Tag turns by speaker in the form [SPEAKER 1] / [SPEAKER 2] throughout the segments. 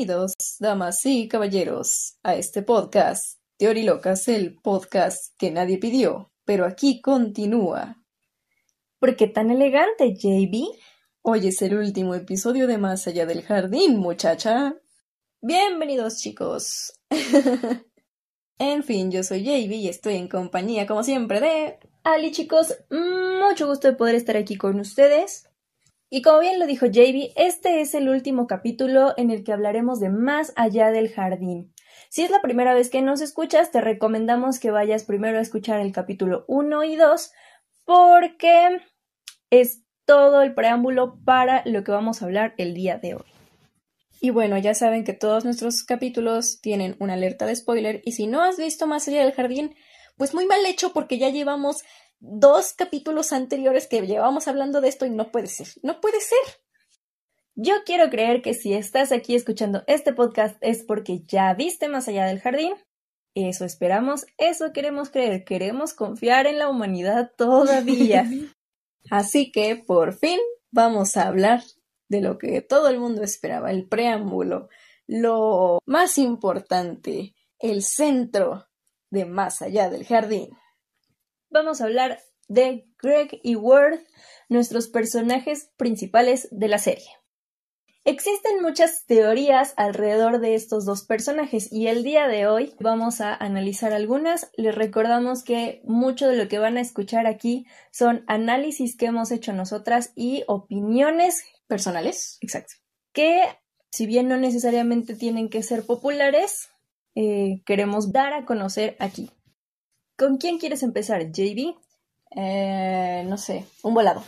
[SPEAKER 1] Bienvenidos, damas y caballeros, a este podcast, Teorilocas, el podcast que nadie pidió, pero aquí continúa.
[SPEAKER 2] ¿Por qué tan elegante, JB?
[SPEAKER 1] Hoy es el último episodio de Más allá del jardín, muchacha. Bienvenidos, chicos. en fin, yo soy JB y estoy en compañía, como siempre, de...
[SPEAKER 2] Ali, chicos, mucho gusto de poder estar aquí con ustedes. Y como bien lo dijo JB, este es el último capítulo en el que hablaremos de Más allá del jardín. Si es la primera vez que nos escuchas, te recomendamos que vayas primero a escuchar el capítulo 1 y 2 porque es todo el preámbulo para lo que vamos a hablar el día de hoy.
[SPEAKER 1] Y bueno, ya saben que todos nuestros capítulos tienen una alerta de spoiler y si no has visto Más allá del jardín, pues muy mal hecho porque ya llevamos dos capítulos anteriores que llevamos hablando de esto y no puede ser, no puede ser.
[SPEAKER 2] Yo quiero creer que si estás aquí escuchando este podcast es porque ya viste más allá del jardín. Eso esperamos, eso queremos creer, queremos confiar en la humanidad todavía.
[SPEAKER 1] Así que, por fin, vamos a hablar de lo que todo el mundo esperaba, el preámbulo, lo más importante, el centro de más allá del jardín
[SPEAKER 2] vamos a hablar de Greg y Worth, nuestros personajes principales de la serie. Existen muchas teorías alrededor de estos dos personajes y el día de hoy vamos a analizar algunas. Les recordamos que mucho de lo que van a escuchar aquí son análisis que hemos hecho nosotras y opiniones
[SPEAKER 1] personales.
[SPEAKER 2] Exacto. Que si bien no necesariamente tienen que ser populares, eh, queremos dar a conocer aquí. ¿Con quién quieres empezar, JB?
[SPEAKER 1] Eh, no sé, un volado.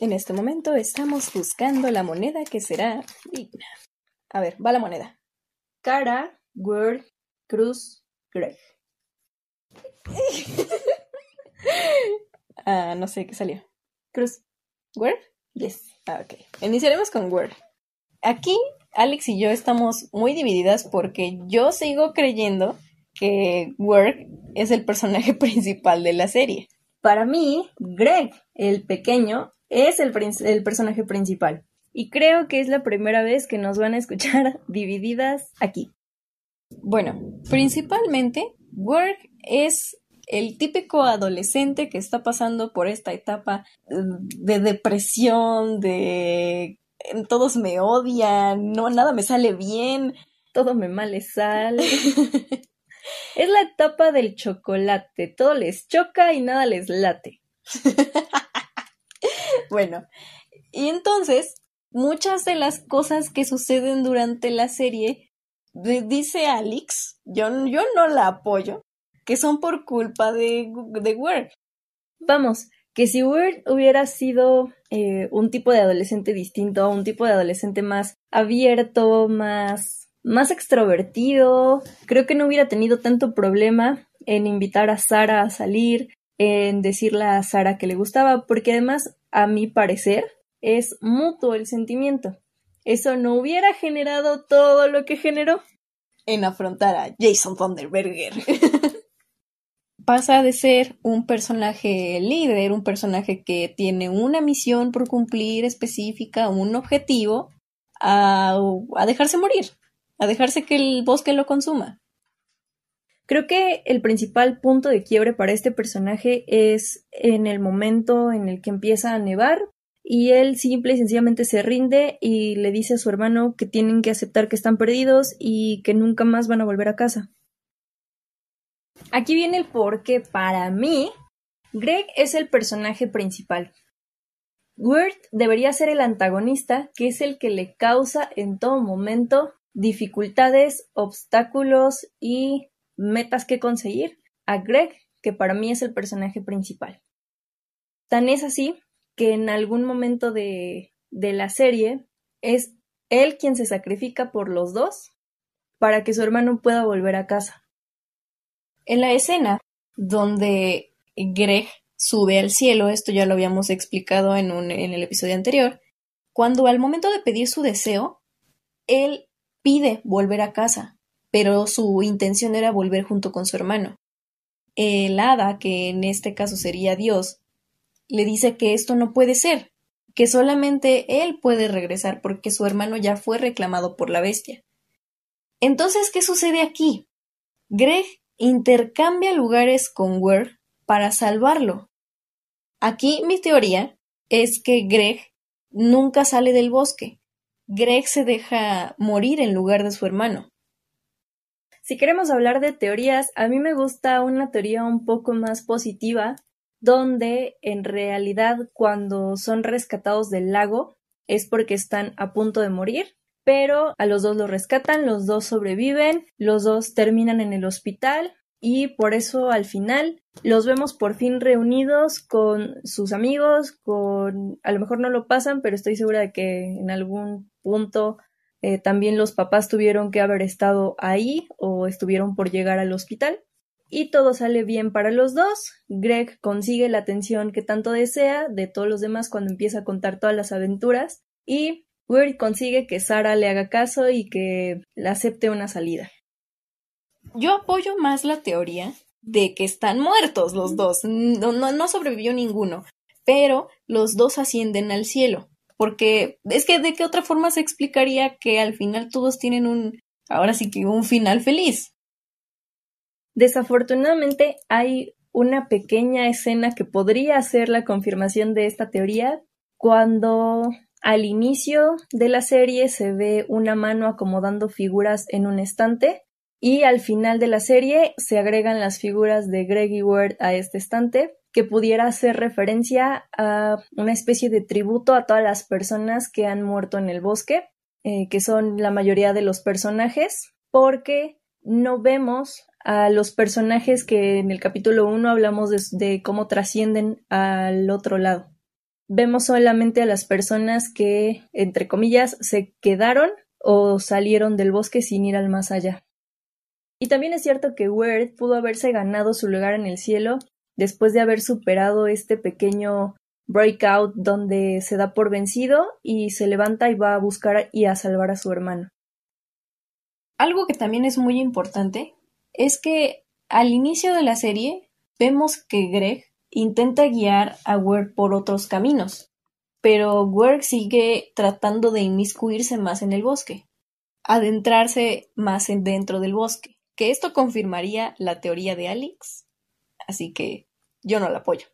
[SPEAKER 1] En este momento estamos buscando la moneda que será digna. A ver, va la moneda.
[SPEAKER 2] Cara, Word, Cruz, Greg.
[SPEAKER 1] ah, no sé qué salió.
[SPEAKER 2] Cruz.
[SPEAKER 1] ¿Word?
[SPEAKER 2] Yes.
[SPEAKER 1] Ah, ok. Iniciaremos con Word. Aquí, Alex y yo estamos muy divididas porque yo sigo creyendo que Work es el personaje principal de la serie.
[SPEAKER 2] Para mí, Greg, el pequeño, es el, el, personaje principal. Y creo que es la primera vez que nos van a escuchar divididas aquí.
[SPEAKER 1] Bueno, principalmente, Work es el típico adolescente que está pasando por esta etapa de depresión, de todos me odian, no nada me sale bien,
[SPEAKER 2] todo me male sale. Es la etapa del chocolate. Todo les choca y nada les late.
[SPEAKER 1] bueno, y entonces, muchas de las cosas que suceden durante la serie, dice Alex, yo, yo no la apoyo, que son por culpa de, de Word.
[SPEAKER 2] Vamos, que si Word hubiera sido eh, un tipo de adolescente distinto, un tipo de adolescente más abierto, más más extrovertido, creo que no hubiera tenido tanto problema en invitar a Sara a salir, en decirle a Sara que le gustaba, porque además, a mi parecer, es mutuo el sentimiento. Eso no hubiera generado todo lo que generó.
[SPEAKER 1] En afrontar a Jason Thunderberger. Pasa de ser un personaje líder, un personaje que tiene una misión por cumplir específica, un objetivo, a, a dejarse morir a dejarse que el bosque lo consuma.
[SPEAKER 2] Creo que el principal punto de quiebre para este personaje es en el momento en el que empieza a nevar y él simple y sencillamente se rinde y le dice a su hermano que tienen que aceptar que están perdidos y que nunca más van a volver a casa. Aquí viene el por qué para mí Greg es el personaje principal. Wirt debería ser el antagonista, que es el que le causa en todo momento dificultades, obstáculos y metas que conseguir a Greg, que para mí es el personaje principal. Tan es así que en algún momento de, de la serie es él quien se sacrifica por los dos para que su hermano pueda volver a casa.
[SPEAKER 1] En la escena donde Greg sube al cielo, esto ya lo habíamos explicado en, un, en el episodio anterior, cuando al momento de pedir su deseo, él pide volver a casa, pero su intención era volver junto con su hermano. El hada, que en este caso sería Dios, le dice que esto no puede ser, que solamente él puede regresar porque su hermano ya fue reclamado por la bestia. Entonces, ¿qué sucede aquí? Greg intercambia lugares con Ware para salvarlo. Aquí mi teoría es que Greg nunca sale del bosque. Greg se deja morir en lugar de su hermano.
[SPEAKER 2] Si queremos hablar de teorías, a mí me gusta una teoría un poco más positiva, donde en realidad cuando son rescatados del lago es porque están a punto de morir, pero a los dos los rescatan, los dos sobreviven, los dos terminan en el hospital y por eso al final los vemos por fin reunidos con sus amigos, con a lo mejor no lo pasan, pero estoy segura de que en algún punto eh, también los papás tuvieron que haber estado ahí o estuvieron por llegar al hospital. Y todo sale bien para los dos. Greg consigue la atención que tanto desea de todos los demás cuando empieza a contar todas las aventuras. Y Weird consigue que Sara le haga caso y que le acepte una salida.
[SPEAKER 1] Yo apoyo más la teoría de que están muertos los dos. No, no, no sobrevivió ninguno. Pero los dos ascienden al cielo porque es que de qué otra forma se explicaría que al final todos tienen un, ahora sí que un final feliz.
[SPEAKER 2] Desafortunadamente hay una pequeña escena que podría ser la confirmación de esta teoría cuando al inicio de la serie se ve una mano acomodando figuras en un estante y al final de la serie se agregan las figuras de Greg y Ward a este estante que pudiera hacer referencia a una especie de tributo a todas las personas que han muerto en el bosque, eh, que son la mayoría de los personajes, porque no vemos a los personajes que en el capítulo 1 hablamos de, cómo trascienden al otro lado. Vemos solamente a las personas que, entre comillas, se quedaron o salieron del bosque sin ir al más allá. Y también es cierto que Weird pudo haberse ganado su lugar en el cielo después de haber superado este pequeño breakout donde se da por vencido y se levanta y va a buscar y a salvar a su hermano.
[SPEAKER 1] Algo que también es muy importante es que al inicio de la serie vemos que Greg intenta guiar a Werg por otros caminos, pero Werg sigue tratando de inmiscuirse más en el bosque, adentrarse más en dentro del bosque, que esto confirmaría la teoría de Alex. Así que yo no la apoyo.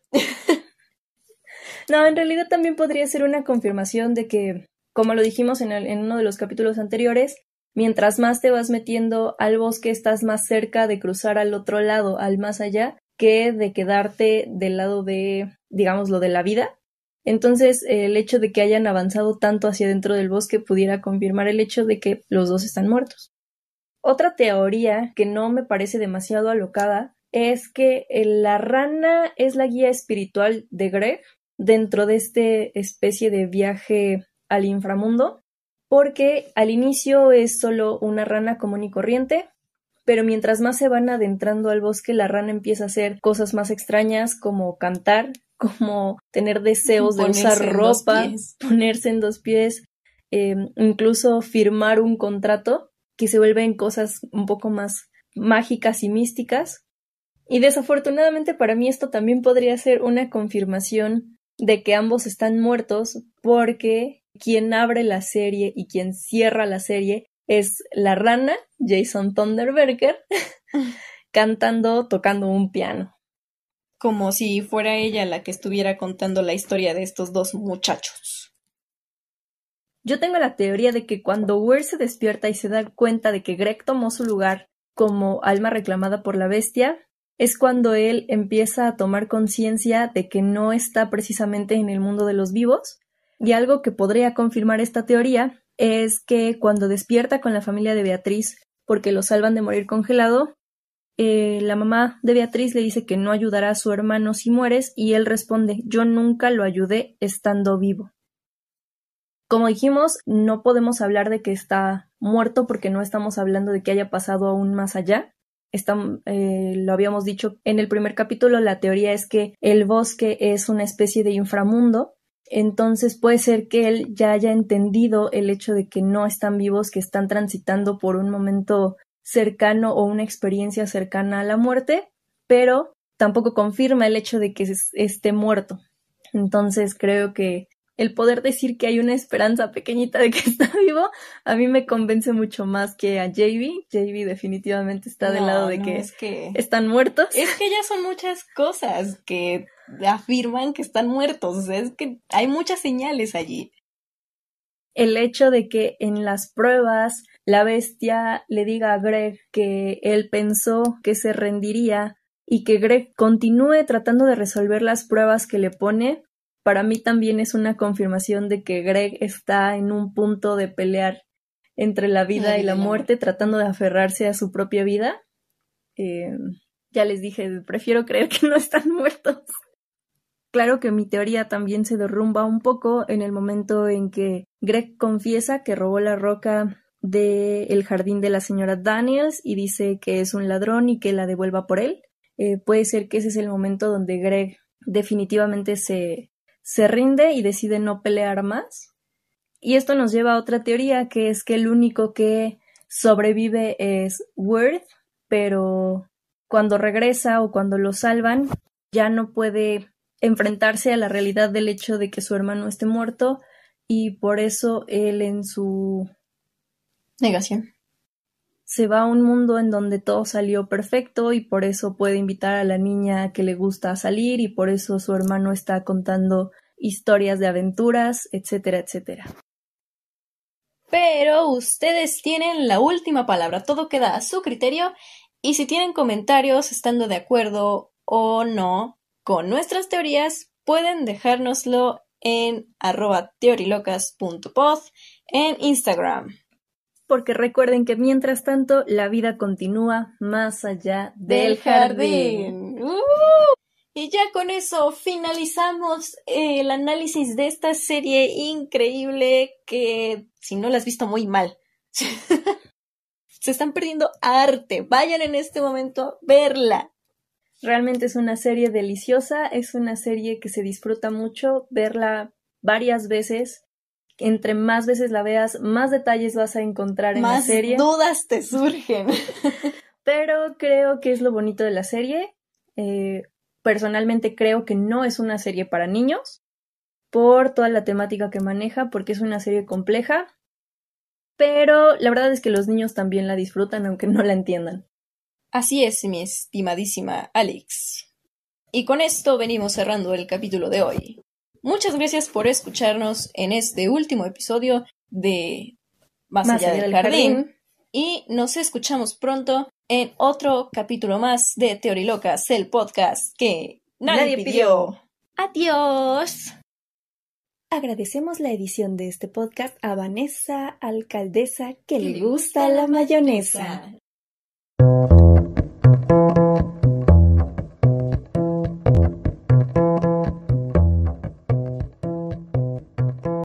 [SPEAKER 2] no, en realidad también podría ser una confirmación de que, como lo dijimos en, en uno de los capítulos anteriores, mientras más te vas metiendo al bosque estás más cerca de cruzar al otro lado, al más allá, que de quedarte del lado de, digamos, lo de la vida. Entonces, el hecho de que hayan avanzado tanto hacia dentro del bosque pudiera confirmar el hecho de que los dos están muertos. Otra teoría que no me parece demasiado alocada es que eh, la rana es la guía espiritual de Greg dentro de este especie de viaje al inframundo, porque al inicio es solo una rana común y corriente, pero mientras más se van adentrando al bosque, la rana empieza a hacer cosas más extrañas como cantar, como tener deseos de usar ropa, ponerse en dos pies, em, incluso firmar un contrato, que se vuelven cosas un poco más mágicas y místicas, y desafortunadamente para mí esto también podría ser una confirmación de que ambos están muertos porque quien abre la serie y quien cierra la serie es la rana, Jason Thunderberger, cantando, tocando un piano.
[SPEAKER 1] Como si fuera ella la que estuviera contando la historia de estos dos muchachos.
[SPEAKER 2] Yo tengo la teoría de que cuando Weir se despierta y se da cuenta de que Greg tomó su lugar como alma reclamada por la bestia, es cuando él empieza a tomar conciencia de que no está precisamente en el mundo de los vivos, y algo que podría confirmar esta teoría es que cuando despierta con la familia de Beatriz porque lo salvan de morir congelado, eh, la mamá de Beatriz le dice que no ayudará a su hermano si mueres y él responde yo nunca lo ayudé estando vivo. Como dijimos, no podemos hablar de que está muerto porque no estamos hablando de que haya pasado aún más allá, eh, lo habíamos dicho en el primer capítulo, la teoría es que el bosque es una especie de inframundo, entonces puede ser que él ya haya entendido el hecho de que no están vivos, que están transitando por un momento cercano o una experiencia cercana a la muerte, pero tampoco confirma el hecho de que esté muerto. Entonces creo que el poder decir que hay una esperanza pequeñita de que está vivo, a mí me convence mucho más que a JB. JB definitivamente está del lado de que,
[SPEAKER 1] es que
[SPEAKER 2] están muertos.
[SPEAKER 1] Es que ya son muchas cosas que afirman que están muertos. es que hay muchas señales allí.
[SPEAKER 2] El hecho de que en las pruebas la bestia le diga a Greg que él pensó que se rendiría y que Greg continúe tratando de resolver las pruebas que le pone, para mí también es una confirmación de que Greg está en un punto de pelear entre la vida y la muerte, tratando de aferrarse a su propia vida. Eh, ya les dije, prefiero creer que no están muertos. Claro que mi teoría también se derrumba un poco en el momento en que Greg confiesa que robó la roca del jardín de la señora Daniels y dice que es un ladrón y que la devuelva por él. Eh, puede ser que ese es el momento donde Greg definitivamente se, se rinde y decide no pelear más. Y esto nos lleva a otra teoría, que es que el único que sobrevive es Worth, pero cuando regresa o cuando lo salvan, ya no puede enfrentarse a la realidad del hecho de que su hermano esté muerto y por eso él en su
[SPEAKER 1] negación
[SPEAKER 2] se va a un mundo en donde todo salió perfecto y por eso puede invitar a la niña que le gusta a salir y por eso su hermano está contando historias de aventuras, etcétera, etcétera.
[SPEAKER 1] Pero ustedes tienen la última palabra, todo queda a su criterio y si tienen comentarios estando de acuerdo o no con nuestras teorías, pueden dejárnoslo en arroba teorilocas.pod en Instagram
[SPEAKER 2] porque recuerden que mientras tanto la vida continúa más allá del, jardín.
[SPEAKER 1] Uh, y ya con eso finalizamos el análisis de esta serie increíble que si no la has visto muy mal. Se están perdiendo arte. Vayan en este momento a verla.
[SPEAKER 2] Realmente es una serie deliciosa, es una serie que se disfruta mucho verla varias veces entre más veces la veas, más detalles vas a encontrar en la serie.
[SPEAKER 1] Más dudas te surgen.
[SPEAKER 2] Pero creo que es lo bonito de la serie. Eh, personalmente creo que no es una serie para niños por toda la temática que maneja, porque es una serie compleja. Pero la verdad es que los niños también la disfrutan, aunque no la entiendan.
[SPEAKER 1] Así es, mi estimadísima Alex. Y con esto venimos cerrando el capítulo de hoy. Muchas gracias por escucharnos en este último episodio de Más, allá, del, jardín. Y nos escuchamos pronto en otro capítulo más de Teorilocas, el podcast que nadie, pidió. Adiós.
[SPEAKER 2] Agradecemos la edición de este podcast a Vanessa, alcaldesa que le gusta la mayonesa.